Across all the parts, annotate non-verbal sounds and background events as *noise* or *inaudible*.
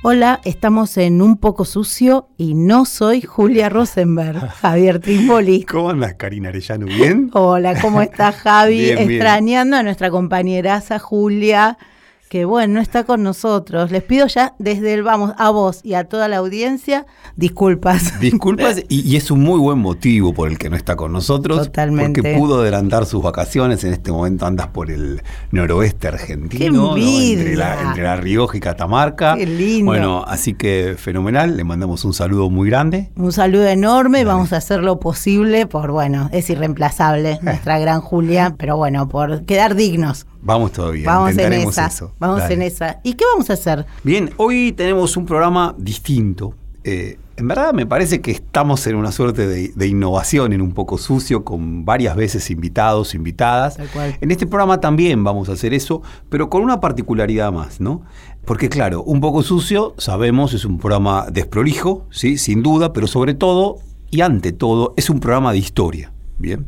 Hola, estamos en Un Poco Sucio y no soy Julia Rosenberg, *laughs* Javier Trimboli. ¿Cómo andas, Karina Arellano? ¿Bien? Hola, ¿cómo estás, Javi? *laughs* Bien, bien. Extrañando a nuestra compañeraza Julia, que bueno, no está con nosotros. Les pido ya desde el vamos a vos y a toda la audiencia disculpas. *laughs* Disculpas, *laughs* y, y es un muy buen motivo por el que no está con nosotros. Totalmente. Porque pudo adelantar sus vacaciones. En este momento andas por el noroeste argentino. ¡Qué ¿no? Entre, la, entre La Rioja y Catamarca. Qué lindo. Bueno, así que fenomenal. Le mandamos un saludo muy grande. Un saludo enorme, vamos a hacer lo posible por, bueno, es irreemplazable *laughs* nuestra gran Julia, pero bueno, por quedar dignos. Vamos todavía. Vamos en esa. eso. Vamos Dale. en esa. ¿Y qué vamos a hacer? Bien, hoy tenemos un programa distinto. Eh, en verdad me parece que estamos en una suerte de, de innovación en un poco sucio, con varias veces invitados, invitadas. Tal cual. En este programa también vamos a hacer eso, pero con una particularidad más, ¿no? Porque claro, un poco sucio, sabemos, es un programa desprolijo, ¿sí? Sin duda, pero sobre todo, y ante todo, es un programa de historia, ¿bien?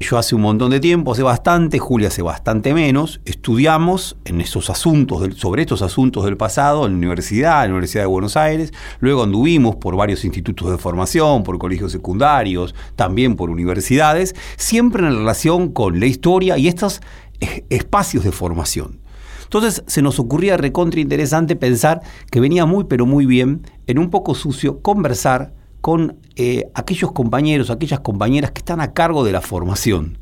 Yo hace un montón de tiempo, hace bastante, Julia hace bastante menos, estudiamos en esos asuntos, sobre estos asuntos del pasado en la universidad, en la Universidad de Buenos Aires, luego anduvimos por varios institutos de formación, por colegios secundarios, también por universidades, siempre en relación con la historia y estos espacios de formación. Entonces se nos ocurría recontra interesante pensar que venía muy pero muy bien, en un poco sucio, conversar con eh, aquellos compañeros, aquellas compañeras que están a cargo de la formación,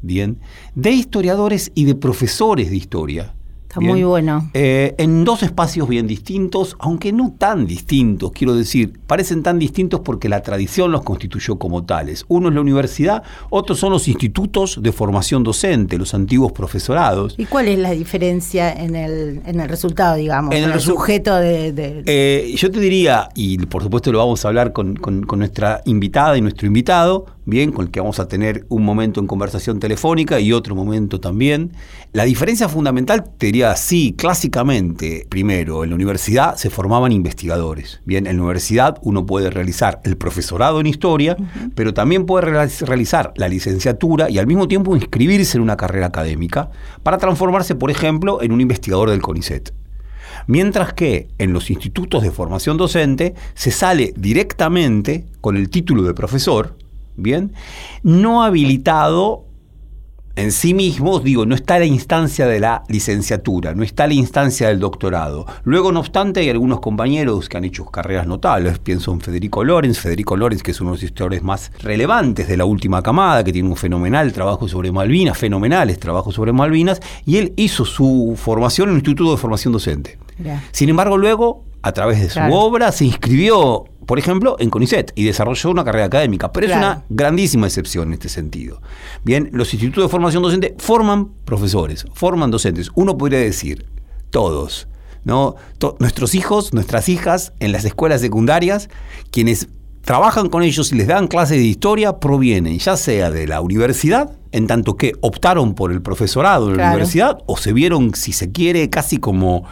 ¿bien? De historiadores y de profesores de historia. Está ¿bien? muy bueno. Eh, en dos espacios bien distintos, aunque no tan distintos, quiero decir, parecen tan distintos porque la tradición los constituyó como tales. Uno es la universidad, otros son los institutos de formación docente, los antiguos profesorados. ¿Y cuál es la diferencia en el, en el resultado, digamos, En en el sujeto de... de- Eh, yo te diría, y por supuesto lo vamos a hablar con, con- con nuestra invitada y nuestro invitado, bien, con el que vamos a tener un momento en conversación telefónica y otro momento también. La diferencia fundamental, te diría así, clásicamente, primero, en la universidad se formaban investigadores. Bien, en la universidad uno puede realizar el profesorado en historia, pero también puede realiz- realizar la licenciatura y al mismo tiempo inscribirse en una carrera académica para transformarse, por ejemplo, en un investigador del CONICET. Mientras que en los institutos de formación docente se sale directamente con el título de profesor, ¿bien? No habilitado en sí mismo, digo, no está la instancia de la licenciatura, no está la instancia del doctorado. Luego, no obstante, hay algunos compañeros que han hecho carreras notables. Pienso en Federico Lorenz, Federico Lorenz, que es uno de los historiadores más relevantes de la última camada, que tiene un fenomenal trabajo sobre Malvinas, fenomenales trabajos sobre Malvinas, y él hizo su formación en el Instituto de Formación Docente. Sin embargo, luego, a través de su Claro. obra, se inscribió, por ejemplo, en CONICET y desarrolló una carrera académica. Pero es una grandísima excepción en este sentido. Bien, los institutos de formación docente forman profesores, forman docentes. Uno podría decir, todos. ¿no? To- nuestros hijos, nuestras hijas en las escuelas secundarias, quienes trabajan con ellos y les dan clases de historia, provienen ya sea de la universidad, en tanto que optaron por el profesorado en la Claro. universidad, o se vieron, si se quiere, casi como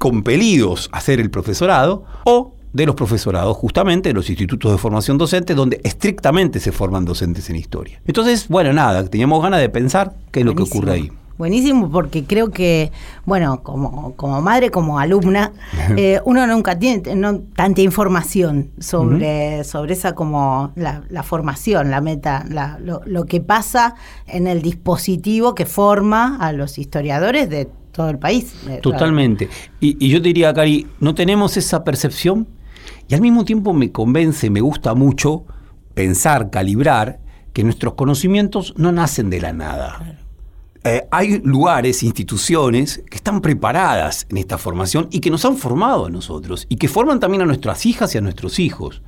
compelidos a hacer el profesorado, o de los profesorados, justamente, de los institutos de formación docente, donde estrictamente se forman docentes en historia. Entonces, bueno, nada, teníamos ganas de pensar qué es lo que ocurre ahí. Buenísimo, porque creo que, bueno, como, como madre, como alumna, *laughs* eh, uno nunca tiene no, tanta información sobre, sobre esa como la, la formación, la meta, la- lo, lo que pasa en el dispositivo que forma a los historiadores de todo el país. Eh, Totalmente. Y, y yo te diría, Cari, no tenemos esa percepción y al mismo tiempo me convence, me gusta mucho pensar, calibrar, que nuestros conocimientos no nacen de la nada. Eh, hay lugares, instituciones que están preparadas en esta formación y que nos han formado a nosotros y que forman también a nuestras hijas y a nuestros hijos.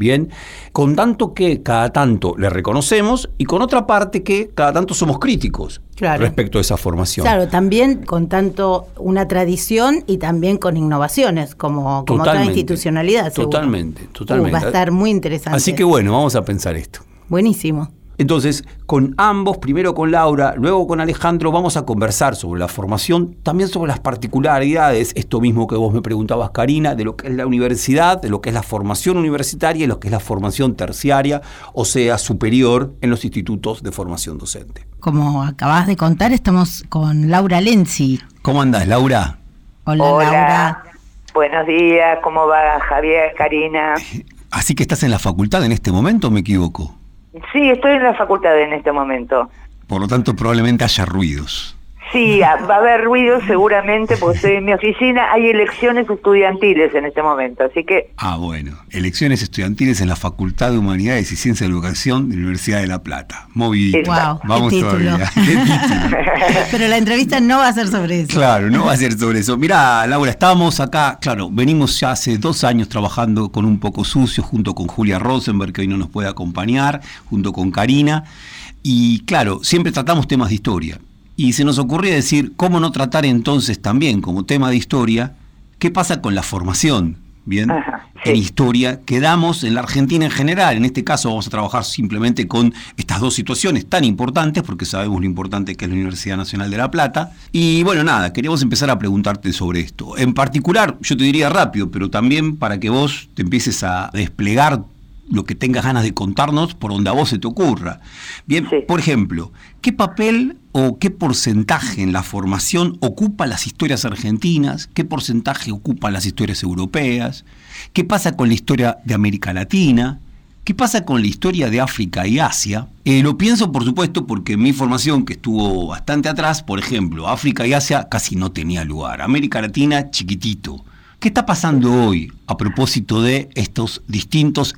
Bien, con tanto que cada tanto le reconocemos y con otra parte que cada tanto somos críticos Claro. respecto a esa formación. Claro, también con tanto una tradición y también con innovaciones, como, como toda Totalmente. institucionalidad. seguro. Totalmente, totalmente. Uh, va a estar muy interesante. Así que bueno, vamos a pensar esto. Buenísimo. Entonces, con ambos, primero con Laura, luego con Alejandro, vamos a conversar sobre la formación, también sobre las particularidades, esto mismo que vos me preguntabas, Karina, de lo que es la universidad, de lo que es la formación universitaria y lo que es la formación terciaria, o sea, superior en los institutos de formación docente. Como acabas de contar, estamos con Laura Lenzi. ¿Cómo andás, Laura? Hola, Hola, Laura. buenos días, ¿cómo va Javier, Karina? *laughs* Así que estás en la facultad en este momento, ¿o me equivoco? Sí, estoy en la facultad en este momento. Por lo tanto, probablemente haya ruidos. Sí, *laughs* va a haber ruido seguramente porque estoy en mi oficina, hay elecciones estudiantiles en este momento, así que Ah, bueno. Elecciones estudiantiles en la Facultad de Humanidades y Ciencias de Educación de la Universidad de La Plata. Movidito. Wow, Vamos todavía. *laughs* *laughs* Pero la entrevista no va a ser sobre eso. Claro, no va a ser sobre eso. Mirá, Laura, estábamos acá, claro, venimos ya hace dos años trabajando con Un Poco Sucio, junto con Julia Rosenberg, que hoy no nos puede acompañar, junto con Karina. Y claro, siempre tratamos temas de historia. Y se nos ocurría decir, ¿cómo no tratar entonces también como tema de historia qué pasa con la formación? Bien, Ajá, en historia que damos en la Argentina en general. En este caso vamos a trabajar simplemente con estas dos situaciones tan importantes, porque sabemos lo importante que es la Universidad Nacional de La Plata. Y bueno, nada, queríamos empezar a preguntarte sobre esto. En particular, yo te diría rápido, pero también para que vos te empieces a desplegar lo que tengas ganas de contarnos por donde a vos se te ocurra. Bien, Sí. por ejemplo, ¿qué papel o qué porcentaje en la formación ocupa las historias argentinas? ¿Qué porcentaje ocupan las historias europeas? ¿Qué pasa con la historia de América Latina? ¿Qué pasa con la historia de África y Asia? Eh, lo pienso, por supuesto, porque mi formación, que estuvo bastante atrás, por ejemplo, África y Asia casi no tenía lugar. América Latina, chiquitito. ¿Qué está pasando hoy a propósito de estos distintos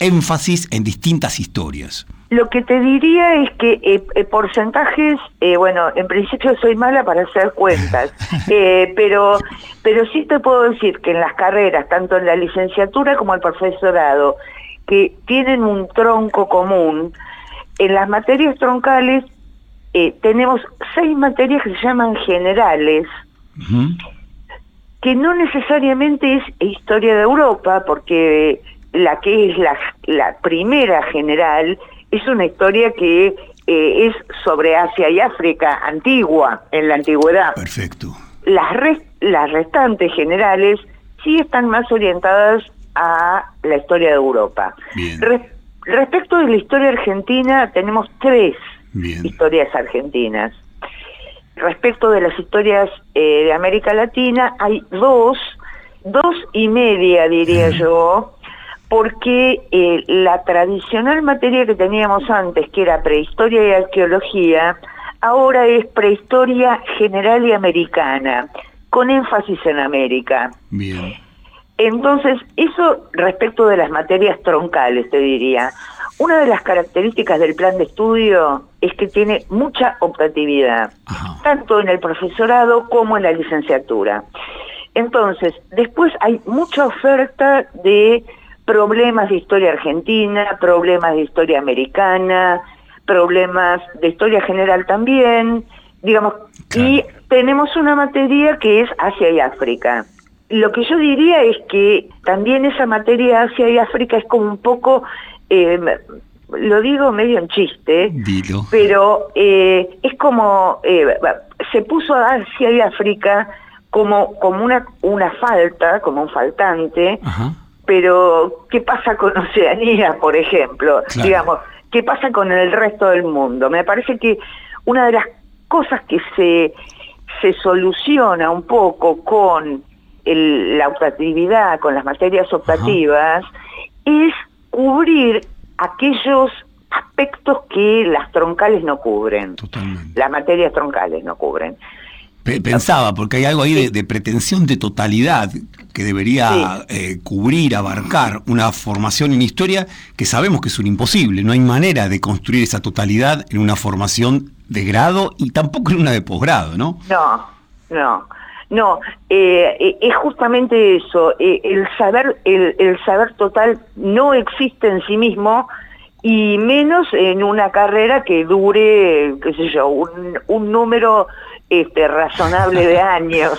énfasis en distintas historias? lo que te diría es que eh, eh, porcentajes, eh, bueno, en principio soy mala para hacer cuentas, *laughs* pero, pero sí te puedo decir que en las carreras, tanto en la licenciatura como el profesorado, que tienen un tronco común, en las materias troncales tenemos seis materias que se llaman generales, que no necesariamente es historia de Europa, porque la que es la, la primera general es una historia que eh, es sobre Asia y África antigua, en la antigüedad. Perfecto. Las, res- las restantes generales sí están más orientadas a la historia de Europa. Bien. Re- respecto de la historia argentina, tenemos tres Bien. historias argentinas. Respecto de las historias eh, de América Latina, hay dos, dos y media diría yo, porque eh, la tradicional materia que teníamos antes, que era prehistoria y arqueología, ahora es prehistoria general y americana, con énfasis en América. Bien. Entonces, eso respecto de las materias troncales, te diría. Una de las características del plan de estudio es que tiene mucha optatividad, Ajá. tanto en el profesorado como en la licenciatura. Entonces, después hay mucha oferta de problemas de historia argentina, problemas de historia americana, problemas de historia general también, digamos, y tenemos una materia que es Asia y África. Lo que yo diría es que también esa materia Asia y África es como un poco, eh, lo digo medio en chiste, Dilo. pero eh, es como eh, se puso a Asia y África como como una una falta, como un faltante, Ajá. Pero ¿qué pasa con Oceanía, por ejemplo? Claro. Digamos, ¿qué pasa con el resto del mundo? Me parece que una de las cosas que se se soluciona un poco con el- la optatividad, con las materias optativas, es cubrir aquellos aspectos que las troncales no cubren, Totalmente. las materias troncales no cubren. Pe- Pensaba, porque hay algo ahí de, de pretensión de totalidad que debería eh, cubrir, abarcar una formación en historia que sabemos que es un imposible. No hay manera de construir esa totalidad en una formación de grado y tampoco en una de posgrado, ¿no? No, no. No, eh, es justamente eso, el saber, el, el saber total no existe en sí mismo, y menos en una carrera que dure, qué sé yo, un, un número este, razonable de años.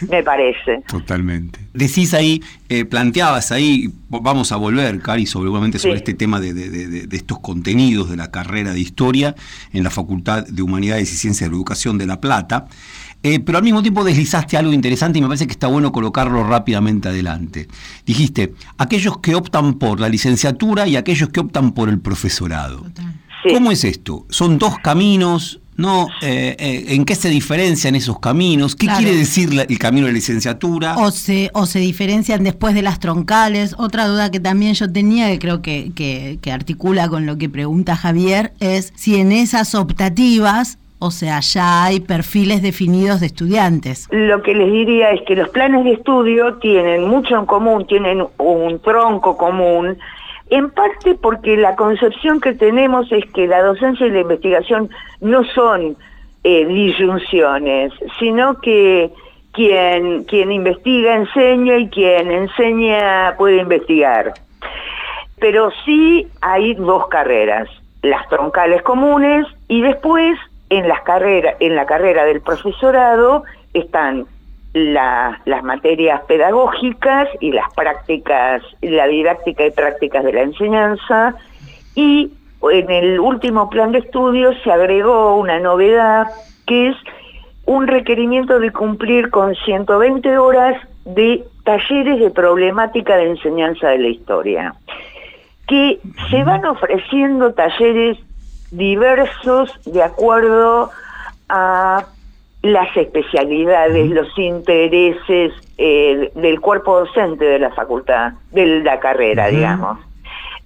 *laughs* me parece. Totalmente. Decís ahí, eh, planteabas ahí, vamos a volver, Cari, seguramente sobre este tema de, de, estos contenidos de la carrera de historia en la Facultad de Humanidades y Ciencias de la Educación de La Plata. Eh, pero al mismo tiempo deslizaste algo interesante y me parece que está bueno colocarlo rápidamente adelante. Dijiste, aquellos que optan por la licenciatura y aquellos que optan por el profesorado. ¿Cómo es esto? ¿Son dos caminos? ¿No? Eh, eh, ¿En qué se diferencian esos caminos? ¿Qué quiere decir el camino de licenciatura? O se, o se diferencian después de las troncales. Otra duda que también yo tenía, que creo que, que, que articula con lo que pregunta Javier, es si en esas optativas o sea, ya hay perfiles definidos de estudiantes. Lo que les diría es que los planes de estudio tienen mucho en común, tienen un tronco común, en parte porque la concepción que tenemos es que la docencia y la investigación no son eh, disyunciones, sino que quien, quien investiga enseña y quien enseña puede investigar. Pero sí hay dos carreras, las troncales comunes y después en, las carreras, en la carrera del profesorado están las materias pedagógicas y las prácticas, la didáctica y prácticas de la enseñanza. Y en el último plan de estudios se agregó una novedad que es un requerimiento de cumplir con 120 horas de talleres de problemática de enseñanza de la historia, que se van ofreciendo talleres diversos de acuerdo a las especialidades, los intereses eh, del cuerpo docente de la facultad, de la carrera, digamos.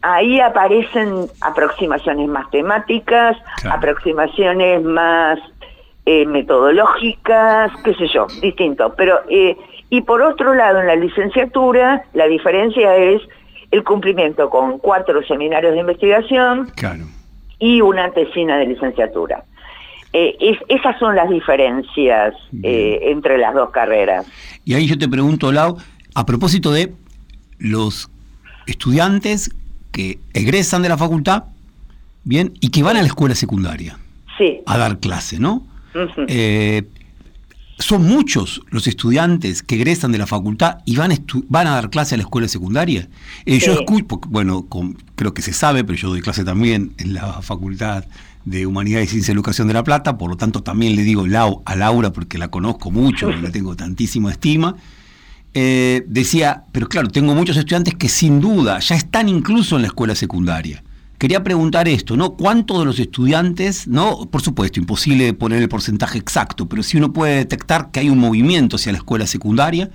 Ahí aparecen aproximaciones más temáticas, aproximaciones más eh, metodológicas, qué sé yo, distinto. Pero, eh, y por otro lado, en la licenciatura, la diferencia es el cumplimiento con cuatro seminarios de investigación, claro y una tesina de licenciatura. Eh, esas son las diferencias eh, entre las dos carreras. Y ahí yo te pregunto, Lau, a propósito de los estudiantes que egresan de la facultad, bien, y que van a la escuela secundaria sí. a dar clase, ¿no? Eh, son muchos los estudiantes que egresan de la facultad y van, van a dar clase a la escuela secundaria. Yo escucho, bueno, creo que se sabe, pero yo doy clase también en la Facultad de Humanidades y Ciencia de Educación de La Plata, por lo tanto también le digo Lau, a Laura porque la conozco mucho y la *laughs* tengo tantísima estima. Eh, decía, pero claro, tengo muchos estudiantes que sin duda ya están incluso en la escuela secundaria. Quería preguntar esto, ¿no? ¿Cuántos de los estudiantes, no? Por supuesto, imposible poner el porcentaje exacto, pero si uno puede detectar que hay un movimiento hacia la escuela secundaria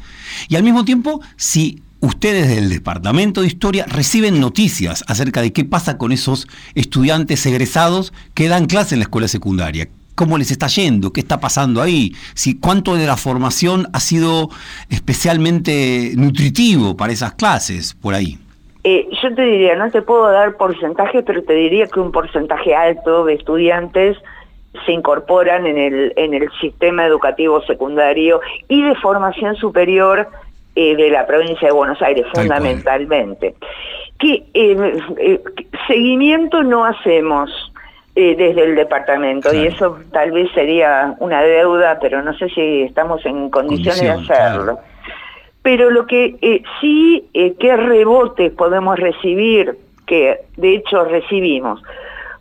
y al mismo tiempo, si ustedes del Departamento de Historia reciben noticias acerca de qué pasa con esos estudiantes egresados que dan clase en la escuela secundaria. ¿Cómo les está yendo? ¿Qué está pasando ahí? Si, ¿Cuánto de la formación ha sido especialmente nutritivo para esas clases por ahí? Eh, yo te diría, no te puedo dar porcentaje, pero te diría que un porcentaje alto de estudiantes se incorporan en el, en el sistema educativo secundario y de formación superior eh, de la provincia de Buenos Aires, fundamentalmente. Que eh, seguimiento no hacemos desde el departamento y eso tal vez sería una deuda, pero no sé si estamos en condiciones de hacerlo. Pero lo que eh, sí, eh, qué rebotes podemos recibir, que de hecho recibimos.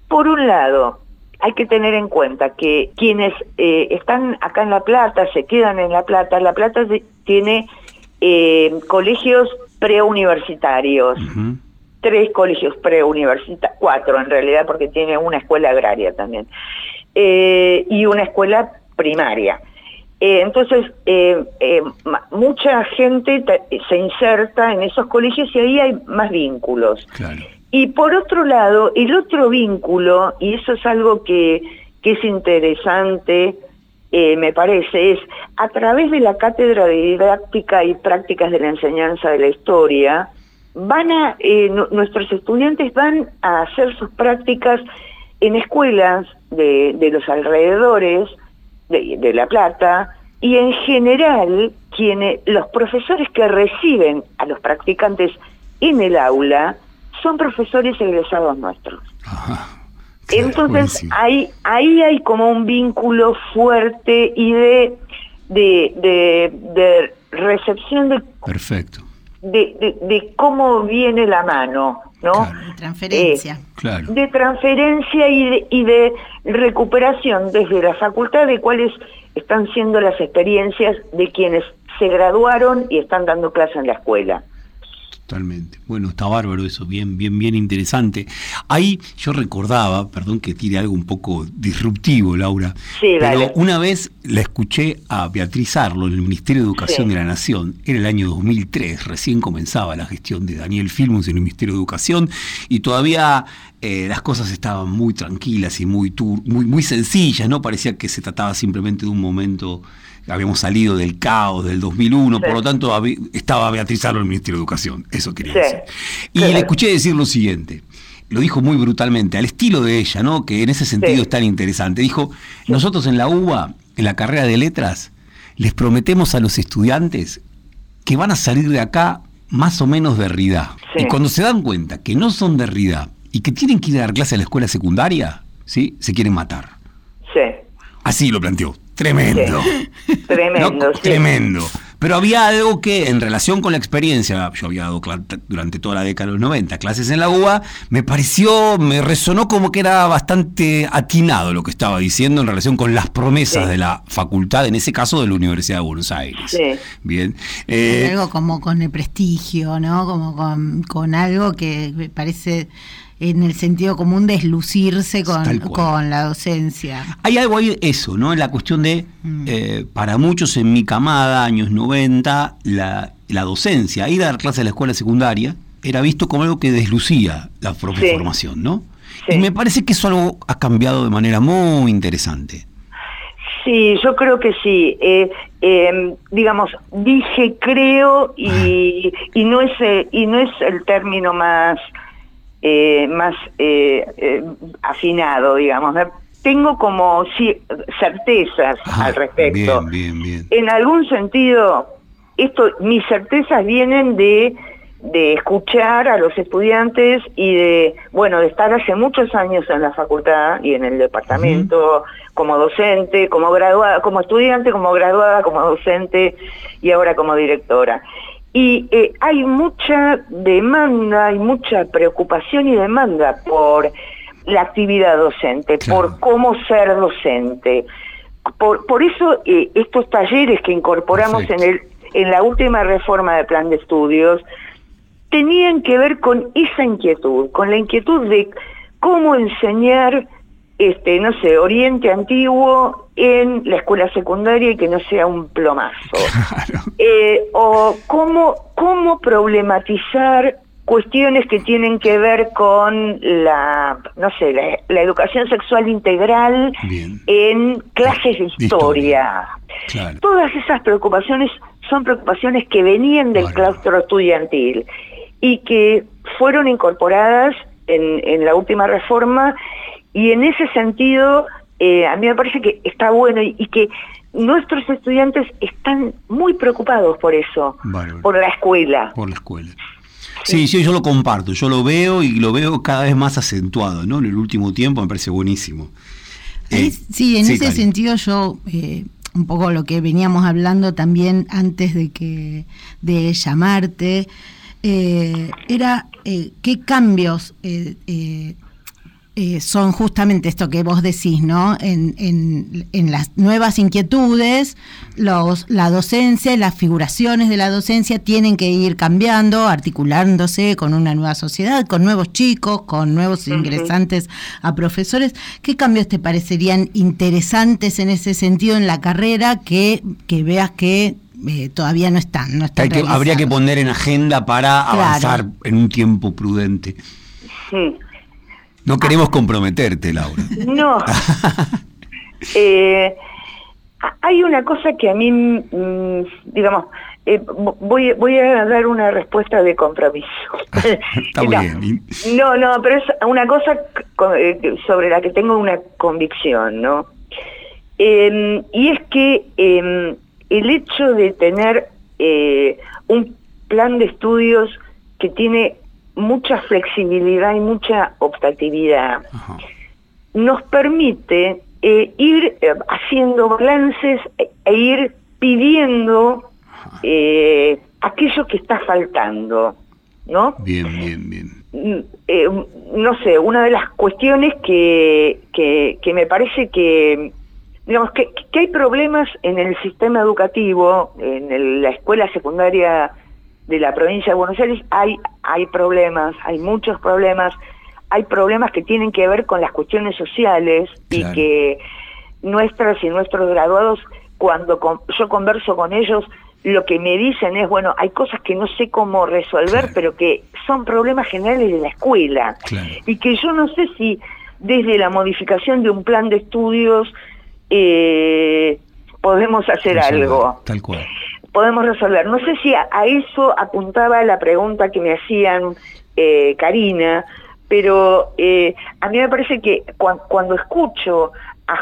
Por un lado, hay que tener en cuenta que quienes eh, están acá en La Plata, se quedan en La Plata, La Plata tiene eh, colegios preuniversitarios, tres colegios preuniversitarios, cuatro en realidad, porque tiene una escuela agraria también, y una escuela primaria. Eh, entonces, eh, eh, mucha gente se inserta en esos colegios y ahí hay más vínculos. Y por otro lado, el otro vínculo, y eso es algo que, que es interesante, me parece, es a través de la cátedra de didáctica y prácticas de la enseñanza de la historia, van a, nuestros estudiantes van a hacer sus prácticas en escuelas de, de los alrededores, de, La Plata, y en general quienes, los profesores que reciben a los practicantes en el aula son profesores egresados nuestros. Entonces ahí, ahí hay como un vínculo fuerte y de, de, de, recepción de... Perfecto. De, de, cómo viene la mano, ¿no? De transferencia. Eh, claro. De transferencia y de, y de recuperación desde la facultad de cuáles están siendo las experiencias de quienes se graduaron y están dando clase en la escuela. Totalmente. Bueno, está bárbaro eso, bien, bien, bien interesante. Ahí yo recordaba, perdón que tire algo un poco disruptivo, Laura, pero una vez la escuché a Beatriz Arlo en el Ministerio de Educación de la Nación, era el año 2003, recién comenzaba la gestión de Daniel Filmus en el Ministerio de Educación y todavía eh, las cosas estaban muy tranquilas y muy, muy, muy sencillas, ¿no? Parecía que se trataba simplemente de un momento habíamos salido del caos del 2001, por lo tanto estaba Beatriz Arlo en el Ministerio de Educación, eso quería decir. Y le escuché decir lo siguiente, lo dijo muy brutalmente, al estilo de ella, ¿no? que en ese sentido es tan interesante. Dijo, nosotros en la UBA, en la carrera de letras, les prometemos a los estudiantes que van a salir de acá más o menos de Rida. Y cuando se dan cuenta que no son de Rida y que tienen que ir a dar clase a la escuela secundaria, ¿sí? se quieren matar. Sí. Así lo planteó. Tremendo. *laughs* Tremendo, Tremendo. Pero había algo que, en relación con la experiencia, yo había dado durante toda la década de los 90 clases en la UBA, me pareció, me resonó como que era bastante atinado lo que estaba diciendo en relación con las promesas de la facultad, en ese caso de la Universidad de Buenos Aires. Sí. Bien. Eh, algo como con el prestigio, ¿no? Como con, con algo que me parece en el sentido común deslucirse con, con la docencia. Hay algo ahí, eso, ¿no? En la cuestión de, mm. eh, para muchos en mi camada, años 90, la, la docencia, ir a dar clases a la escuela secundaria, era visto como algo que deslucía la propia formación, ¿no? Y me parece que eso algo ha cambiado de manera muy interesante. Sí, yo creo que sí. Eh, em, digamos, dije creo y, y no es eh, y no es el término más eh, más eh, eh, afinado, digamos. Tengo como certezas al respecto. En algún sentido, esto, mis certezas vienen de, de escuchar a los estudiantes y de, bueno, de estar hace muchos años en la facultad y en el departamento como docente, como graduada, como estudiante, como graduada, como docente y ahora como directora. Y eh, hay mucha demanda, hay mucha preocupación y demanda por la actividad docente, por cómo ser docente. Por, por eso eh, estos talleres que incorporamos en, el, en la última reforma del plan de estudios tenían que ver con esa inquietud, con la inquietud de cómo enseñar este, no sé, Oriente Antiguo en la escuela secundaria y que no sea un plomazo. *laughs* Eh, o cómo, cómo problematizar cuestiones que tienen que ver con la, no sé, la, educación sexual integral en clases de historia. Todas esas preocupaciones son preocupaciones que venían del claustro estudiantil y que fueron incorporadas en, en la última reforma y en ese sentido, eh, a mí me parece que está bueno y, que nuestros estudiantes están muy preocupados por eso, por la escuela. Por la escuela. Sí, sí, yo lo comparto, yo lo veo y lo veo cada vez más acentuado, ¿no? En el último tiempo me parece buenísimo. Eh, sí, en ese sentido yo, eh, un poco lo que veníamos hablando también antes de que de llamarte, era qué cambios eh, son justamente esto que vos decís, ¿no? En, en, las nuevas inquietudes, los, la docencia, las figuraciones de la docencia tienen que ir cambiando, articulándose con una nueva sociedad, con nuevos chicos, con nuevos ingresantes a profesores. ¿Qué cambios te parecerían interesantes en ese sentido en la carrera que, que veas que eh, todavía no están? No están que, habría que poner en agenda para avanzar en un tiempo prudente. Sí. No queremos comprometerte, Laura. No. *laughs* Eh, hay una cosa que a mí, mm, digamos, eh, voy, voy a dar una respuesta de compromiso. Está *laughs* no, bien. No, no, pero es una cosa eh, sobre la que tengo una convicción, ¿no? Em, y es que em, el hecho de tener un plan de estudios que tiene mucha flexibilidad y mucha optatividad, nos permite eh, ir eh, haciendo balances e ir pidiendo eh, aquello que está faltando, ¿no? Bien, bien, bien. Mm, no sé, una de las cuestiones que, que, me parece que, digamos, que, que, hay problemas en el sistema educativo, en la escuela secundaria de la provincia de Buenos Aires, hay, hay problemas, hay muchos problemas, hay problemas que tienen que ver con las cuestiones sociales y que nuestras y nuestros graduados, cuando yo converso con ellos, lo que me dicen es, bueno, hay cosas que no sé cómo resolver, pero que son problemas generales de la escuela. Y que yo no sé si desde la modificación de un plan de estudios eh, podemos hacer algo. Tal cual podemos resolver. No sé si a, eso apuntaba la pregunta que me hacían eh, Karina, pero eh, a mí me parece que cuando escucho, a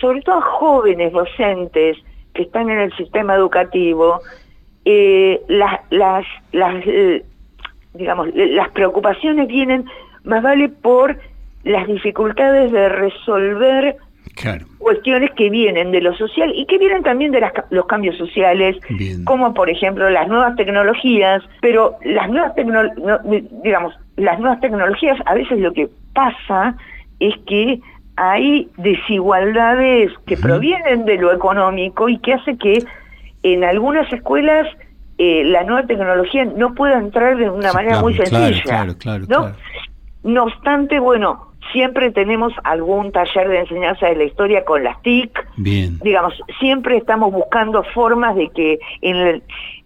sobre todo a jóvenes docentes que están en el sistema educativo, eh, las, las, digamos, las preocupaciones vienen más vale por las dificultades de resolver cuestiones que vienen de lo social y que vienen también de los cambios sociales, como por ejemplo las nuevas tecnologías, pero las nuevas digamos, las nuevas tecnologías a veces lo que pasa es que hay desigualdades que provienen de lo económico y que hace que en algunas escuelas eh, la nueva tecnología no pueda entrar de una manera muy sencilla. ¿no? no obstante, bueno, Siempre tenemos algún taller de enseñanza de la historia con las TIC. Bien. Digamos, siempre estamos buscando formas de que en,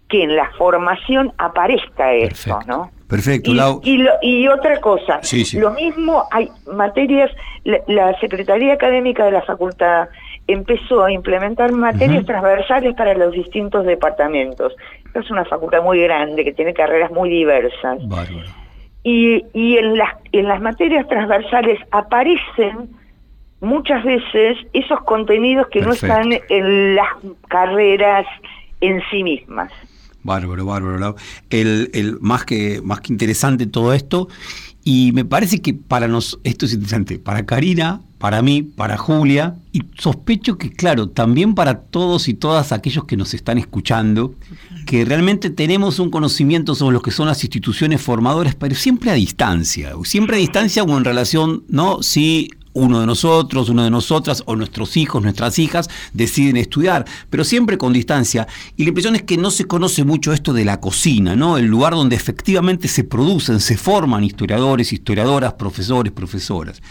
que en la formación aparezca esto, ¿no? Perfecto, y, y, otra cosa, lo mismo hay materias, la, Secretaría Académica de la Facultad empezó a implementar materias transversales para los distintos departamentos. Es una facultad muy grande que tiene carreras muy diversas. Bárbaro y, y en, las, en las materias transversales aparecen muchas veces esos contenidos que no están en las carreras en sí mismas. Bárbaro, bárbaro. El, el, más, que, más que interesante todo esto. Y me parece que para nos, esto es interesante, para Karina, para mí, para Julia, y sospecho que, claro, también para todos y todas aquellos que nos están escuchando, que realmente tenemos un conocimiento sobre lo que son las instituciones formadoras, pero siempre a distancia, siempre a distancia o en relación, ¿no? Sí, uno de nosotros, uno de nosotras o nuestros hijos, nuestras hijas deciden estudiar, pero siempre con distancia. Y la impresión es que no se conoce mucho esto de la cocina, ¿no? El lugar donde efectivamente se producen, se forman historiadores, historiadoras, profesores, profesoras.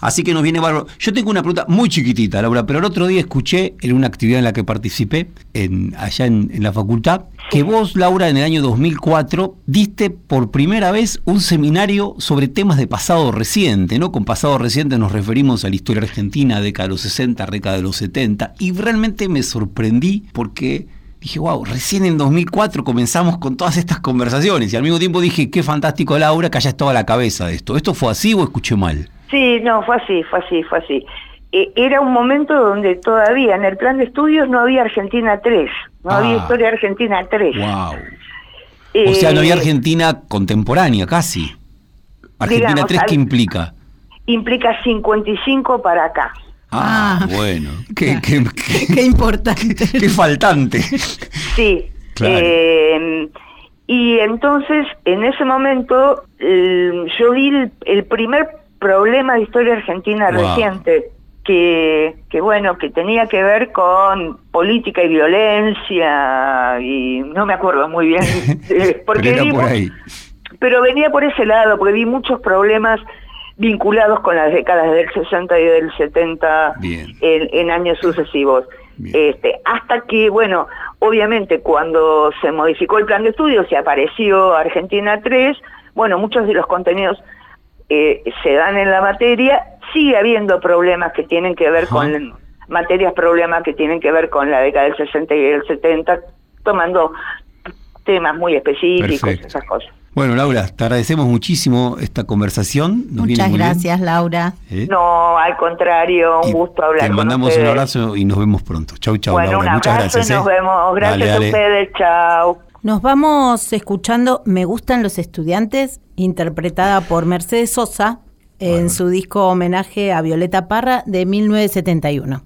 Así que nos viene bárbaro. Yo tengo una pregunta muy chiquitita, Laura, pero el otro día escuché en una actividad en la que participé, en, allá en, en la facultad, que vos, Laura, en el año 2004 diste por primera vez un seminario sobre temas de pasado reciente, ¿no? Con pasado reciente nos referimos a la historia argentina, década de los 60, década de los 70, y realmente me sorprendí porque dije, wow, recién en 2004 comenzamos con todas estas conversaciones, y al mismo tiempo dije, qué fantástico Laura que haya estado a la cabeza de esto. ¿Esto fue así o escuché mal? Sí, no, fue así, fue así, fue así. E, era un momento donde todavía en el plan de estudios no había Argentina 3, no había ah. historia Argentina 3. Wow. o sea, no había eh, Argentina contemporánea, casi. Argentina 3, ¿qué implica? Implica 55 para acá. Ah, ah bueno. *laughs* *laughs* Qué, qué, importante. Qué faltante. Sí. *laughs* Eh, y entonces, en ese momento, yo vi el, primer problema de historia argentina reciente, que, que, bueno, que tenía que ver con política y violencia, y no me acuerdo muy bien. porque pero, por ahí. pero venía por ese lado, porque vi muchos problemas vinculados con las décadas del 60 y del 70 en, años sucesivos. Este, hasta que, bueno, obviamente cuando se modificó el plan de estudios y apareció Argentina 3, bueno, muchos de los contenidos eh, se dan en la materia, sigue habiendo problemas que tienen que ver con materias, problemas que tienen que ver con la década del 60 y del 70, tomando temas muy específicos, esas cosas. Bueno, Laura, te agradecemos muchísimo esta conversación. Muchas gracias, Laura. ¿Eh? No, al contrario, un gusto hablar Te mandamos un abrazo y nos vemos pronto. Chau, chau, bueno, Laura. Un Muchas gracias. Y nos ¿eh? vemos. Gracias a ustedes. Chau. Nos vamos escuchando Me gustan los estudiantes, interpretada por Mercedes Sosa en su disco homenaje a Violeta Parra de 1971.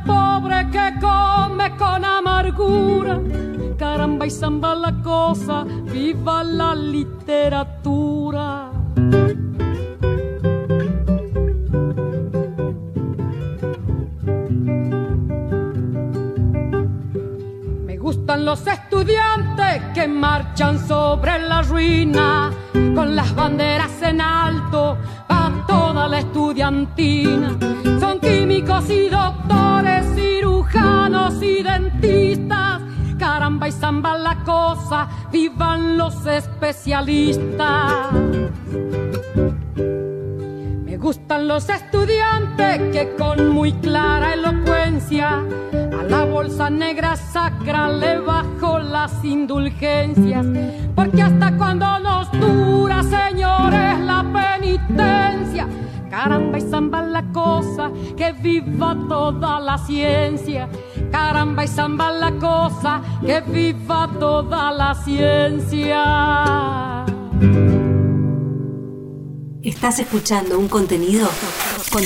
que come con amargura. Caramba y zamba la cosa, viva la literatura. Me gustan los estudiantes que marchan sobre la ruina con las banderas en alto a toda la estudiantina. Son químicos y doctores, y dentistas. Caramba y zamba la cosa, vivan los especialistas. Me gustan los estudiantes que con muy clara elocuencia a la bolsa negra sacra le bajo las indulgencias. Porque hasta cuando nos dura, señores, la penitencia. Caramba y zamba la cosa, que viva toda la ciencia. Caramba y zamba la cosa, que viva toda la ciencia. Estás escuchando un contenido con,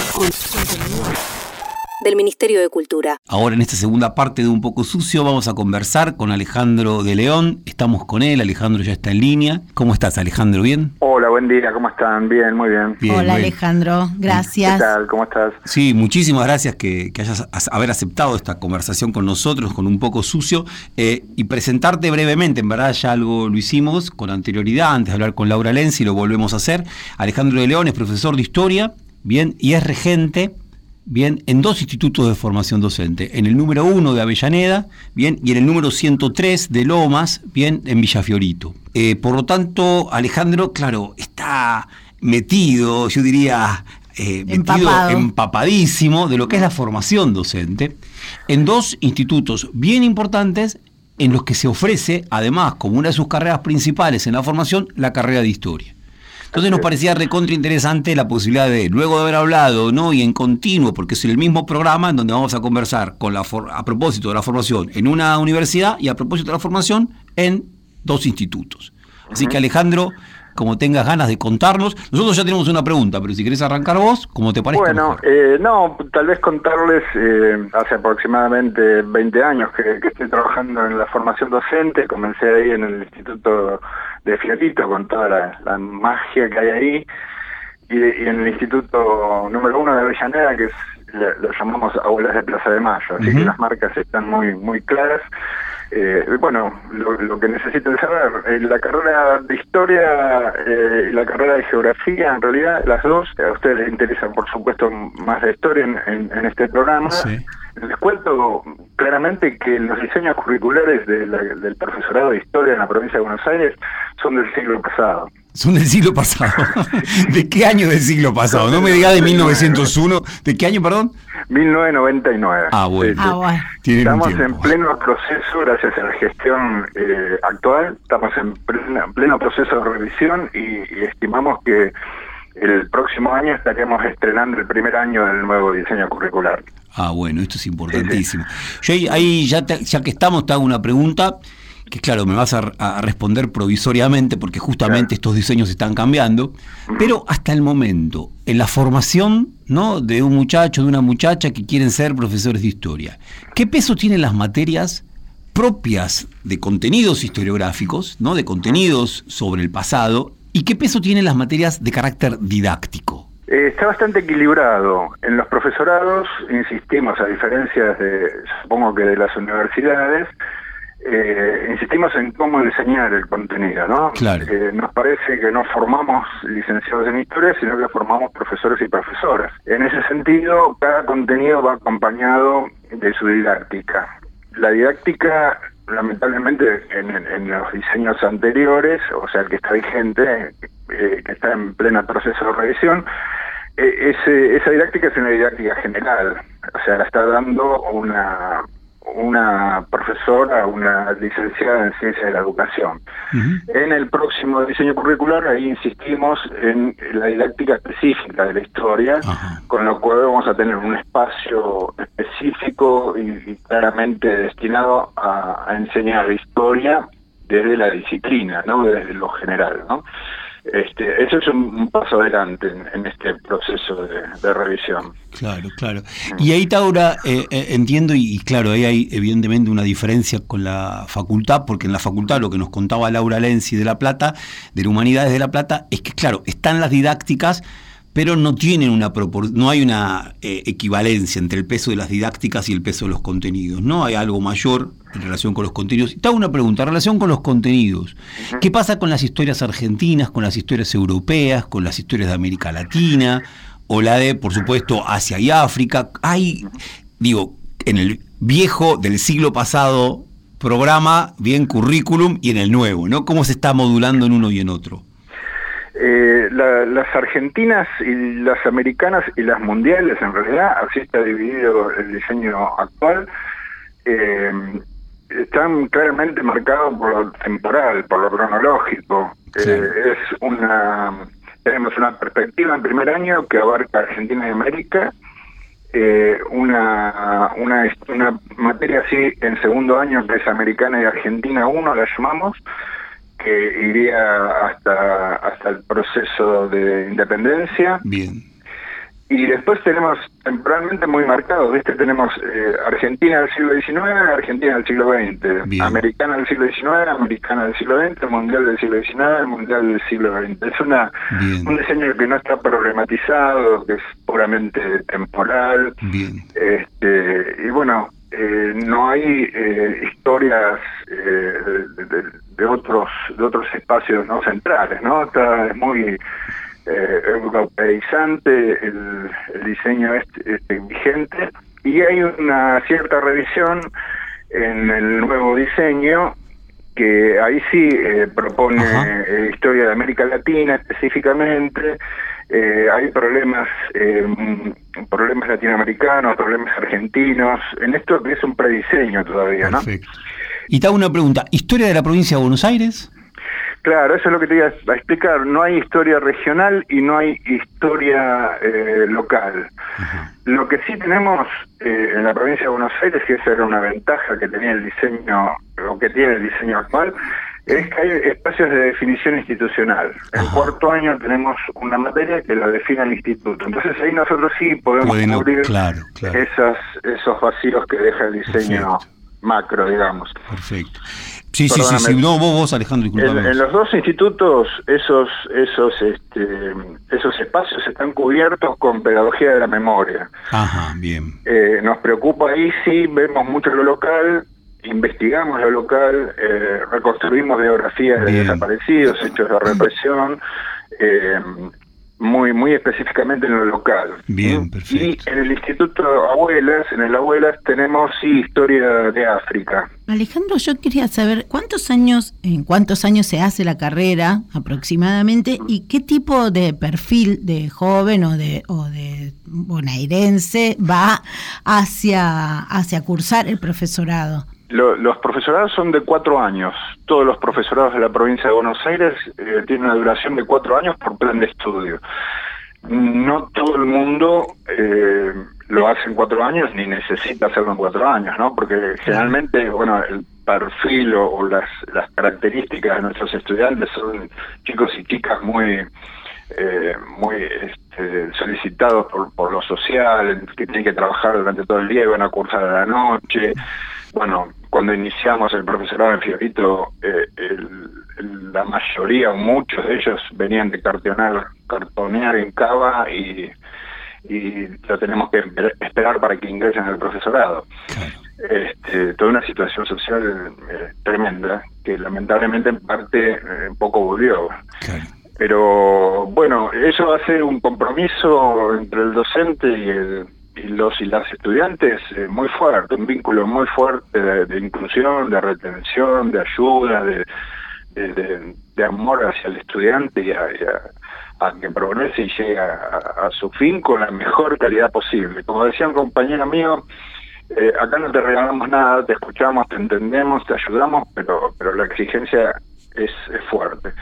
del Ministerio de Cultura. Ahora en esta segunda parte de Un poco sucio vamos a conversar con Alejandro de León. Estamos con él, Alejandro ya está en línea. ¿Cómo estás Alejandro? ¿Bien? Hola, buen día, ¿cómo están? Bien, muy bien. Hola Alejandro, gracias. ¿Qué tal? ¿Cómo estás? Sí, muchísimas gracias que, hayas haber aceptado esta conversación con nosotros, con Un poco sucio, eh, y presentarte brevemente, en verdad ya algo lo hicimos con anterioridad, antes de hablar con Laura Lenzi, lo volvemos a hacer. Alejandro de León es profesor de historia, bien, y es regente bien, en dos institutos de formación docente, en el número uno de Avellaneda, bien, y en el número 103 de Lomas, bien, en Villafiorito. Eh, por lo tanto, Alejandro, claro, está metido, yo diría, eh, metido, empapadísimo de lo que es la formación docente, en dos institutos bien importantes en los que se ofrece, además, como una de sus carreras principales en la formación, la carrera de historia. Entonces nos parecía recontra interesante la posibilidad de, luego de haber hablado, ¿no? Y en continuo, porque es el mismo programa en donde vamos a conversar con la a propósito de la formación en una universidad y a propósito de la formación en dos institutos. Así que Alejandro, como tengas ganas de contarnos, nosotros ya tenemos una pregunta, pero si querés arrancar vos, como te parece. Bueno, eh, no, tal vez contarles, eh, hace aproximadamente 20 años que, que, estoy trabajando en la formación docente, comencé ahí en el Instituto de Fiatito con toda la, magia que hay ahí. Y, en el instituto número uno de Avellaneda que es lo llamamos Aulas de Plaza de Mayo, así que las marcas están muy muy claras Eh, bueno, lo, que necesiten saber, eh, la carrera de historia eh, y la carrera de geografía, en realidad las dos, a ustedes les interesan por supuesto más de historia en, este programa. Les cuento claramente que los diseños curriculares del profesorado de historia en la provincia de Buenos Aires son del siglo pasado. Son del siglo pasado. *laughs* ¿De qué año del siglo pasado? No me diga de 1901. ¿De qué año, perdón? 1999. Ah, bueno. Ah, estamos en pleno proceso, gracias a la gestión eh, actual, estamos en pleno, proceso de revisión y, estimamos que el próximo año estaríamos estrenando el primer año del nuevo diseño curricular. Ah, bueno, esto es importantísimo. Yo ahí, ya, ya que estamos, te hago una pregunta que claro, me vas a, responder provisoriamente porque justamente estos diseños están cambiando, pero hasta el momento, en la formación ¿no? de un muchacho, de una muchacha que quieren ser profesores de historia, ¿qué peso tienen las materias propias de contenidos historiográficos, ¿no? de contenidos sobre el pasado, y qué peso tienen las materias de carácter didáctico? Eh, está bastante equilibrado. En los profesorados, insistimos, a diferencia de, supongo que de las universidades, eh, insistimos en cómo enseñar el contenido, ¿no? Eh, nos parece que no formamos licenciados en historia, sino que formamos profesores y profesoras. En ese sentido, cada contenido va acompañado de su didáctica. La didáctica, lamentablemente, en, los diseños anteriores, o sea, el que está vigente, eh, que está en pleno proceso de revisión, esa didáctica es una didáctica general, o sea, la está dando una una profesora, una licenciada en ciencia de la educación. En el próximo diseño curricular, ahí insistimos en la didáctica específica de la historia, con lo cual vamos a tener un espacio específico y, claramente destinado a, a, enseñar historia desde la disciplina, ¿no? desde lo general. ¿no? Este, eso es un, paso adelante en, este proceso de, revisión. Claro, claro. Y ahí, Taura, eh, eh, entiendo, y, claro, ahí hay evidentemente una diferencia con la facultad, porque en la facultad lo que nos contaba Laura Lenzi de La Plata, de la Humanidades de La Plata, es que, claro, están las didácticas, pero no tienen una no hay una eh, equivalencia entre el peso de las didácticas y el peso de los contenidos. No hay algo mayor en relación con los contenidos. Te hago una pregunta, en relación con los contenidos. ¿Qué pasa con las historias argentinas, con las historias europeas, con las historias de América Latina, o la de, por supuesto, Asia y África? Hay, digo, en el viejo del siglo pasado programa, bien currículum, y en el nuevo, ¿no? ¿Cómo se está modulando en uno y en otro? Eh, las argentinas y las americanas y las mundiales, en realidad, así está dividido el diseño actual, eh, están claramente marcados por lo temporal, por lo cronológico. Eh, es una tenemos una perspectiva en primer año que abarca Argentina y América, una, una, una materia así en segundo año que es Americana y Argentina 1, la llamamos, que iría hasta, hasta el proceso de independencia. Bien. Y después tenemos temporalmente muy marcados, ¿viste? Tenemos eh, Argentina del siglo XIX, Argentina del siglo XX, Americana del siglo XIX, Americana del siglo XX, Mundial del siglo XIX, Mundial del siglo XX. Es una un diseño que no está problematizado, que es puramente temporal. Bien. Este, y bueno, eh, no hay eh, historias eh, de, otros de otros espacios no centrales no Está, es muy europeizante el, diseño este, este, vigente. Y hay una cierta revisión en el nuevo diseño que ahí sí propone historia de América Latina específicamente eh, hay problemas eh, problemas latinoamericanos, problemas argentinos, en esto que es un prediseño todavía, Perfecto. Y te hago una pregunta, ¿historia de la provincia de Buenos Aires? Claro, eso es lo que te iba a explicar. No hay historia regional y no hay historia eh, local. Lo que sí tenemos en la provincia de Buenos Aires, que esa era una ventaja que tenía el diseño, o que tiene el diseño actual, es que hay espacios de definición institucional. En cuarto año tenemos una materia que la define el instituto. Entonces ahí nosotros sí podemos cubrir Esas, esos vacíos que deja el diseño macro, digamos. Perfecto. Sí, sí, sí, sí, no, vos, Alejandro, en, en, los dos institutos esos esos este, esos espacios están cubiertos con pedagogía de la memoria. Ajá, bien. Eh, nos preocupa ahí, sí, vemos mucho lo local, investigamos lo local, eh, reconstruimos biografías de desaparecidos, hechos de represión, eh, muy muy específicamente en lo local. Bien, ¿Mm? perfecto. Y en el Instituto Abuelas, en el Abuelas tenemos sí historia de África. Alejandro, yo quería saber cuántos años, en cuántos años se hace la carrera aproximadamente y qué tipo de perfil de joven o de, o de bonaerense va hacia, hacia cursar el profesorado. Lo- los profesorados son de cuatro años. Todos los profesorados de la provincia de Buenos Aires eh, tienen una duración de cuatro años por plan de estudio. No todo el mundo eh, lo hace en cuatro años ni necesita hacerlo en cuatro años, ¿no? Porque generalmente, bueno, el perfil o, o las, las características de nuestros estudiantes son chicos y chicas muy eh, muy este, solicitados por, por lo social, que tienen que trabajar durante todo el día y van a cursar a la noche. Bueno, cuando iniciamos el profesorado en Fiorito, eh, el- la mayoría o muchos de ellos venían de cartonear, cartonear en Cava y, y lo tenemos que esper- esperar para que ingresen al profesorado. Este, toda una situación social eh, tremenda que lamentablemente en parte eh, poco volvió. Pero bueno, eso va a ser un compromiso entre el docente y, el- y los y las estudiantes eh, muy fuerte, un vínculo muy fuerte de, inclusión, de retención, de ayuda, de, de, amor hacia el estudiante y a, y a- que progrese y llegue a su fin con la mejor calidad posible. Como decía un compañero mío, eh, acá no te regalamos nada, te escuchamos, te entendemos, te ayudamos, pero, pero la exigencia es, es fuerte.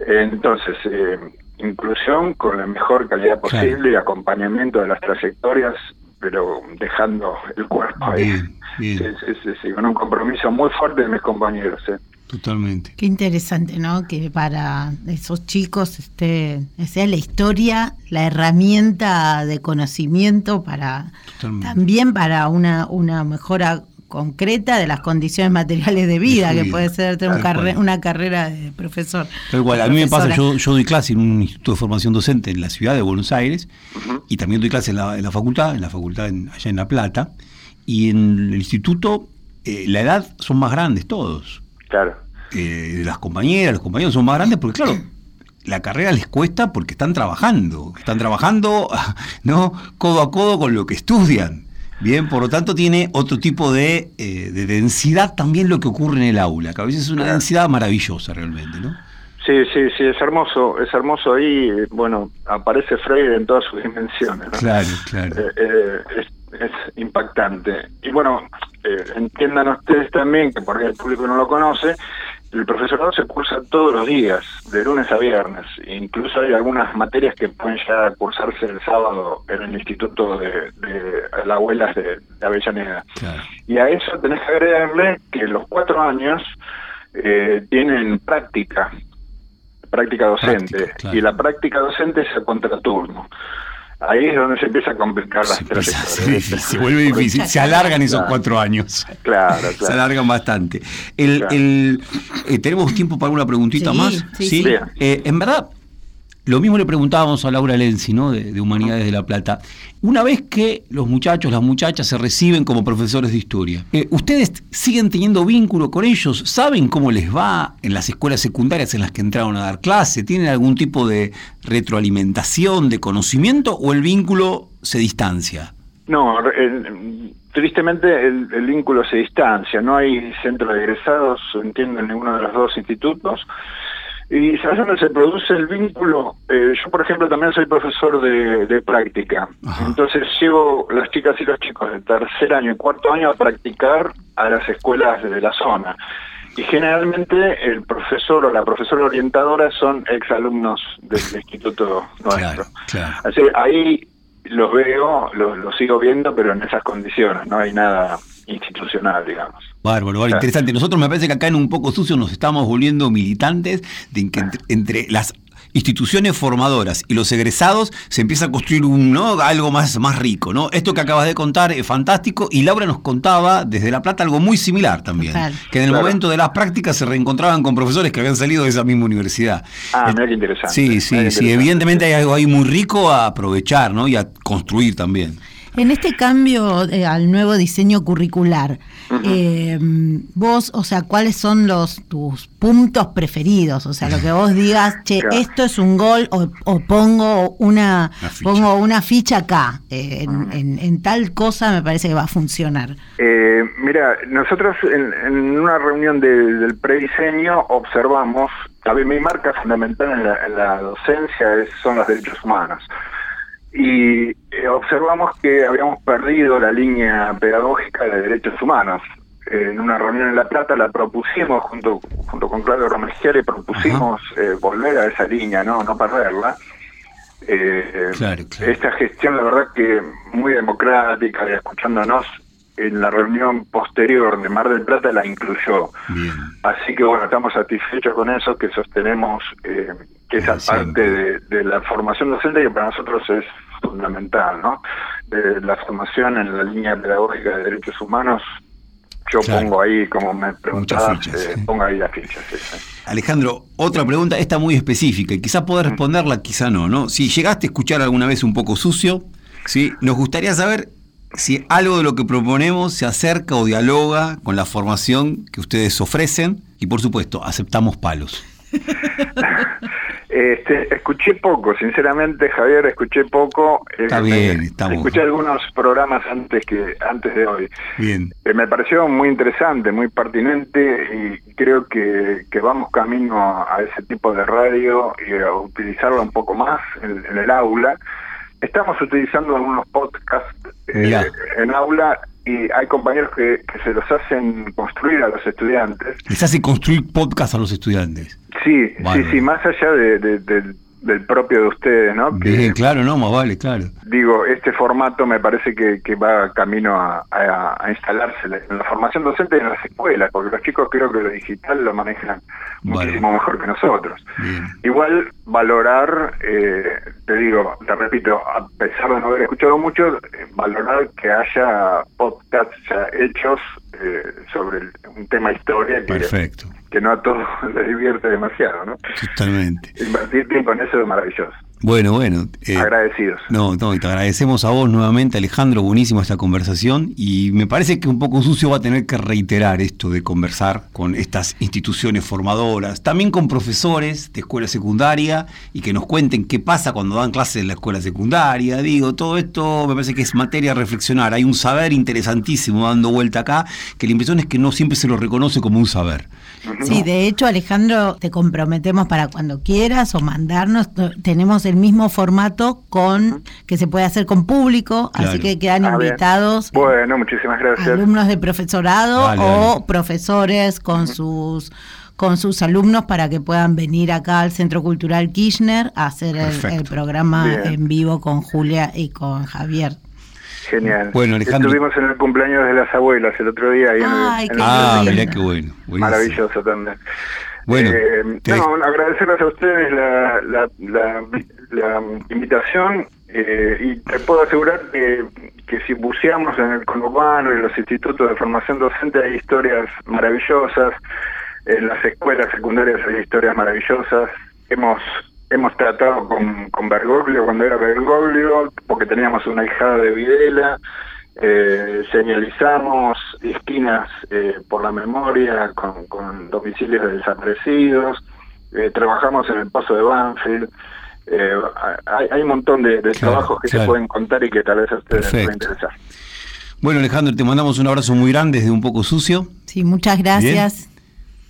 Entonces, eh, inclusión con la mejor calidad posible y acompañamiento de las trayectorias, pero dejando el cuerpo ahí. Sí, sí, sí, sí, con un compromiso muy fuerte de mis compañeros. eh. Totalmente. Qué interesante, ¿no? Que para esos chicos esté, sea la historia, la herramienta de conocimiento para Totalmente. también para una, una mejora concreta de las condiciones materiales de vida, que puede ser tener un carre- una carrera de profesor. Tal cual, a mí me pasa, yo, yo doy clase en un instituto de formación docente en la ciudad de Buenos Aires y también doy clase en la, en la facultad, en la facultad en- allá en La Plata, y en el instituto eh, la edad son más grandes todos. Claro. Eh, las compañeras, los compañeros son más grandes porque claro, la carrera les cuesta porque están trabajando, están trabajando *laughs* no codo a codo con lo que estudian. Bien, por lo tanto tiene otro tipo de, eh, de densidad también lo que ocurre en el aula, que a veces es una densidad maravillosa realmente, ¿no? Sí, sí, sí, es hermoso, es hermoso ahí, eh, bueno, aparece Freire en todas sus dimensiones. ¿no? Claro, claro. Eh, eh, es, es impactante. Y bueno, eh, entiendan ustedes también, que por ahí el público no lo conoce, el profesorado se cursa todos los días, de lunes a viernes. Incluso hay algunas materias que pueden ya cursarse el sábado en el Instituto de, de las Abuelas de, de Avellaneda. Y a eso tenés que agregarle que los cuatro años eh, tienen práctica, práctica docente, y la práctica docente es a contraturno. Ahí es donde se empieza a complicar las trayectorias. Se vuelve difícil, se *laughs* alargan esos Claro. cuatro años. Claro, Se claro. alargan bastante. El, Claro. el- eh, ¿Tenemos tiempo para una preguntita Sí, más? sí, sí. Eh, en verdad, lo mismo le preguntábamos a Laura Lenzi, ¿no? De, de Humanidades de La Plata. Una vez que los muchachos, las muchachas se reciben como profesores de historia, eh, ¿ustedes siguen teniendo vínculo con ellos? ¿Saben cómo les va en las escuelas secundarias en las que entraron a dar clase? ¿Tienen algún tipo de retroalimentación, de conocimiento o el vínculo se distancia? No, tristemente el, el vínculo se distancia, no hay centro de egresados, entiendo, en ninguno de los dos institutos. Y ¿sabes dónde se produce el vínculo? Eh, yo, por ejemplo, también soy profesor de, de práctica. Entonces llevo las chicas y los chicos de tercer año y cuarto año a practicar a las escuelas de la zona. Y generalmente el profesor o la profesora orientadora son exalumnos del *laughs* instituto nuestro. Así ahí los veo, los, los sigo viendo, pero en esas condiciones, no hay nada institucional, digamos. Bárbaro, bárbaro, interesante. Nosotros me parece que acá en un poco sucio nos estamos volviendo militantes de que entre, entre las instituciones formadoras y los egresados se empieza a construir un ¿no? algo más, más rico, ¿no? Esto que acabas de contar es fantástico y Laura nos contaba desde La Plata algo muy similar también, Total. que en el Claro. momento de las prácticas se reencontraban con profesores que habían salido de esa misma universidad. Ah, mira qué interesante. Sí, sí, sí, interesante. evidentemente hay algo ahí muy rico a aprovechar, ¿no? Y a construir también. En este cambio eh, al nuevo diseño curricular, eh, vos, o sea, ¿cuáles son los tus puntos preferidos? O sea, lo que vos digas, che, Claro. esto es un gol o, o pongo una, pongo una ficha acá, eh, en, en- en tal cosa me parece que va a funcionar. Eh, mira, nosotros en, en una reunión de- del prediseño observamos, a ver, mi marca fundamental en la, en la docencia es- son los derechos humanos. Y eh, observamos que habíamos perdido la línea pedagógica de derechos humanos. Eh, en una reunión en La Plata la propusimos junto, junto con Claudio Romegieri, propusimos eh, volver a esa línea, no, no perderla. Eh, Claro, claro. Esta gestión, la verdad que muy democrática, y escuchándonos en la reunión posterior de Mar del Plata la incluyó. Bien. Así que bueno, estamos satisfechos con eso, que sostenemos eh, que esa parte de, de la formación docente que para nosotros es fundamental, ¿no? De la formación en la línea pedagógica de derechos humanos, yo Claro. pongo ahí, como me preguntabas, fichas, eh, sí. pongo ahí las fichas. sí, sí. Alejandro, otra pregunta, esta muy específica, y quizá podés responderla, quizá no, ¿no? Si llegaste a escuchar alguna vez un poco sucio, ¿sí? Nos gustaría saber si algo de lo que proponemos se acerca o dialoga con la formación que ustedes ofrecen, y por supuesto, aceptamos palos. *laughs* Este, escuché poco, sinceramente, Javier, escuché poco. eh, Está bien, estamos- Escuché algunos programas antes que antes de hoy. Bien. Eh, me pareció muy interesante, muy pertinente y creo que, que vamos camino a, ese tipo de radio y a utilizarlo un poco más en, en el aula. Estamos utilizando algunos podcasts eh, en aula y hay compañeros que, que se los hacen construir a los estudiantes. Les hace construir podcast a los estudiantes. Sí, sí, sí, más allá de- de- del propio de ustedes, ¿no? Que, claro, no, más vale, claro. digo, este formato me parece que, que va camino a, a- a instalarse en la formación docente y en las escuelas, porque los chicos creo que lo digital lo manejan Vale. muchísimo mejor que nosotros. Bien. Igual valorar, eh, te digo, te repito, a pesar de no haber escuchado mucho, eh, valorar que haya podcasts ya hechos eh, sobre el- un tema historia Perfecto, que no a todos *laughs* les divierte demasiado, ¿no? totalmente. Invertir tiempo en eso es maravilloso. Bueno, bueno. eh, Agradecidos. No, no, y te agradecemos a vos nuevamente, Alejandro, buenísima esta conversación y me parece que un poco sucio va a tener que reiterar esto de conversar con estas instituciones formadoras, también con profesores de escuela secundaria y que nos cuenten qué pasa cuando dan clases en la escuela secundaria. Digo, todo esto me parece que es materia a reflexionar. Hay un saber interesantísimo dando vuelta acá que la impresión es que no siempre se lo reconoce como un saber. Sí, de hecho, Alejandro, te comprometemos para cuando quieras o mandarnos. Tenemos el mismo formato con que se puede hacer con público, así que quedan Ah, bien. invitados Bueno, muchísimas gracias. alumnos de profesorado Dale, o dale. profesores con sus con sus alumnos para que puedan venir acá al Centro Cultural Kirchner a hacer el, programa Bien. en vivo con Julia y con Javier. Genial. Bueno, Alejandro- Estuvimos en el cumpleaños de las abuelas el otro día. Ahí en el- Ay, en qué Ah, mirá qué bueno. buenísimo. Maravilloso también. Bueno, Eh, te- no, agradecerles a ustedes la, la, la, la invitación eh, y te puedo asegurar que, que si buceamos en el conurbano y en los institutos de formación docente hay historias maravillosas, en las escuelas secundarias hay historias maravillosas. Hemos hemos tratado con, con Bergoglio cuando era Bergoglio, porque teníamos una hijada de Videla, eh, señalizamos esquinas eh, por la memoria con, con domicilios de desaparecidos, trabajamos en el paso de Banfield, eh, hay, hay un montón de, de Claro, trabajos que claro. se pueden contar y que tal vez a ustedes les interesar. Bueno, Alejandro, te mandamos un abrazo muy grande desde un poco sucio. Sí, muchas gracias.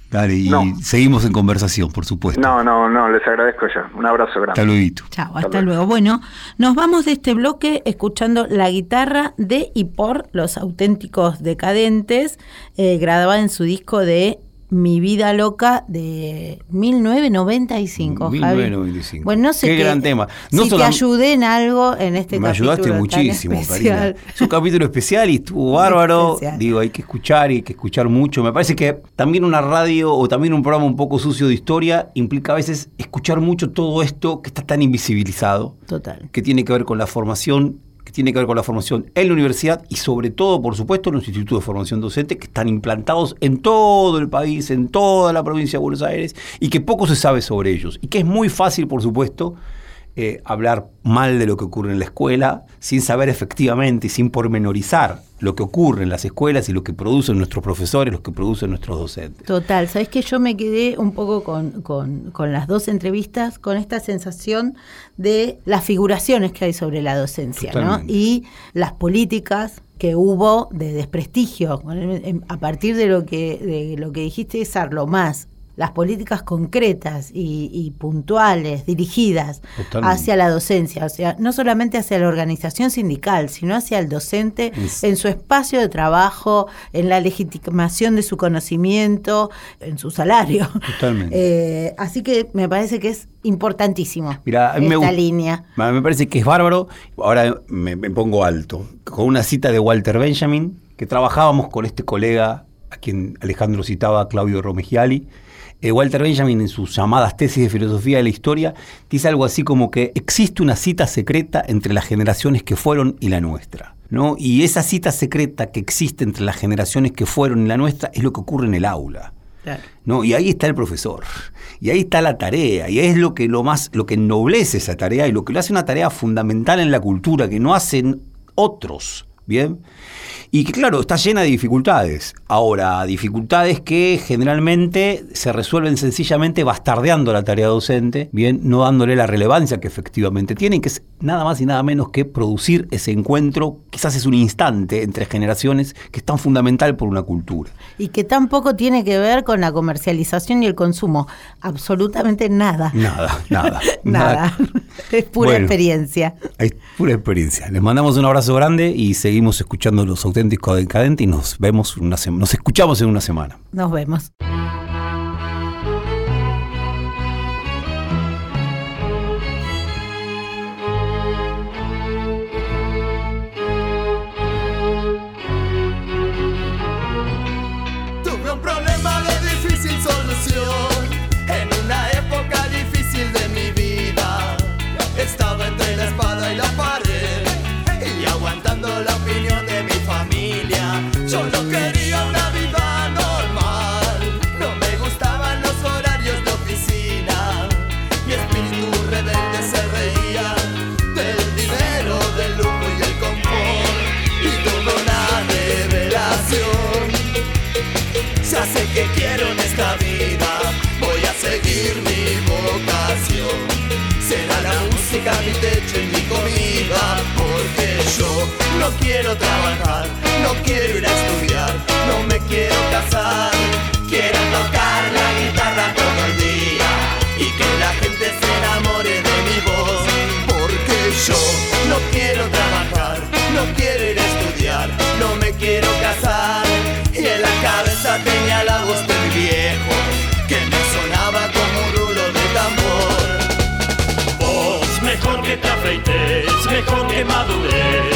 Dale, y No. seguimos en conversación, por supuesto. No, no, no, les agradezco ya. Un abrazo grande. Hasta luego. Chao, Hasta hasta luego. luego. Bueno, nos vamos de este bloque escuchando la guitarra de y por los auténticos decadentes, eh, grabada en su disco de Mi vida loca de 1995. Javi. 1995. Bueno, no sé Qué qué- gran tema. No si te ayudé en algo en este Me capítulo ayudaste tan muchísimo. Karina. Es un capítulo especial y estuvo bárbaro. especial. Digo, hay que escuchar y hay que escuchar mucho. Me parece que también una radio o también un programa un poco sucio de historia implica a veces escuchar mucho todo esto que está tan invisibilizado, Total. que tiene que ver con la formación que tiene que ver con la formación en la universidad y sobre todo, por supuesto, en los institutos de formación docente que están implantados en todo el país, en toda la provincia de Buenos Aires y que poco se sabe sobre ellos y que es muy fácil, por supuesto, eh, hablar mal de lo que ocurre en la escuela, sin saber efectivamente y sin pormenorizar lo que ocurre en las escuelas y lo que producen nuestros profesores, lo que producen nuestros docentes. Total, sabes que yo me quedé un poco con, con, con, las dos entrevistas con esta sensación de las figuraciones que hay sobre la docencia ¿no? y las políticas que hubo de desprestigio a partir de lo que de lo que dijiste César lo más las políticas concretas y, puntuales, dirigidas hacia la docencia, o sea, no solamente hacia la organización sindical, sino hacia el docente en su espacio de trabajo, en la legitimación de su conocimiento, en su salario. Totalmente. *laughs* Eh, así que me parece que es importantísimo Mira, esta línea. Me parece que es bárbaro. Ahora me, me pongo alto. Con una cita de Walter Benjamin, que trabajábamos con este colega a quien Alejandro citaba, Claudio Romegiali, eh, Walter Benjamin en sus llamadas tesis de filosofía de la historia dice algo así como que existe una cita secreta entre las generaciones que fueron y la nuestra. ¿no? Y esa cita secreta que existe entre las generaciones que fueron y la nuestra es lo que ocurre en el aula. ¿no? Y ahí está el profesor. Y ahí está la tarea. Y es lo que lo más, lo que ennoblece esa tarea y lo que lo hace una tarea fundamental en la cultura, que no hacen otros. ¿Bien? y que claro, está llena de dificultades. Ahora, dificultades que generalmente se resuelven sencillamente bastardeando la tarea docente, bien, no dándole la relevancia que efectivamente tiene, que es nada más y nada menos que producir ese encuentro, quizás es un instante entre generaciones que es tan fundamental por una cultura. Y que tampoco tiene que ver con la comercialización y el consumo, absolutamente nada. Nada, nada. *laughs* nada. Es pura experiencia. Es pura experiencia. Les mandamos un abrazo grande y seguimos escuchando los auténticos decadentes y nos vemos una nos escuchamos en una semana. Nos vemos. Quiero trabajar, no quiero ir a estudiar, no me quiero casar. Quiero tocar la guitarra todo el día Y que la gente se enamore de mi voz. Porque yo no quiero trabajar, no quiero ir a estudiar, no me quiero casar. Y en la cabeza tenía la voz de mi viejo Que me sonaba como un rulo de tambor. Mejor que te afeites, mejor que madures,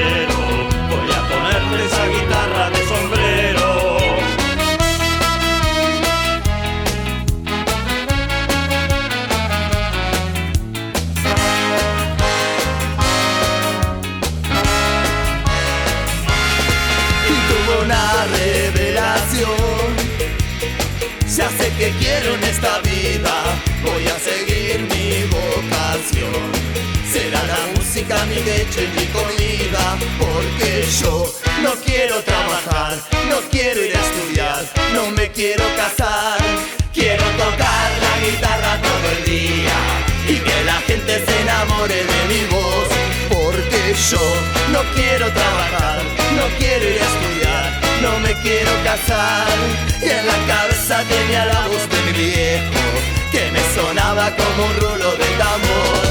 mi leche mi comida, porque yo no quiero trabajar, no quiero ir a estudiar, no me quiero casar. Quiero tocar la guitarra todo el día y que la gente se enamore de mi voz, porque yo no quiero trabajar, no quiero ir a estudiar no me quiero casar Y en la cabeza tenía la voz de mi viejo Que me sonaba como un rulo de tambor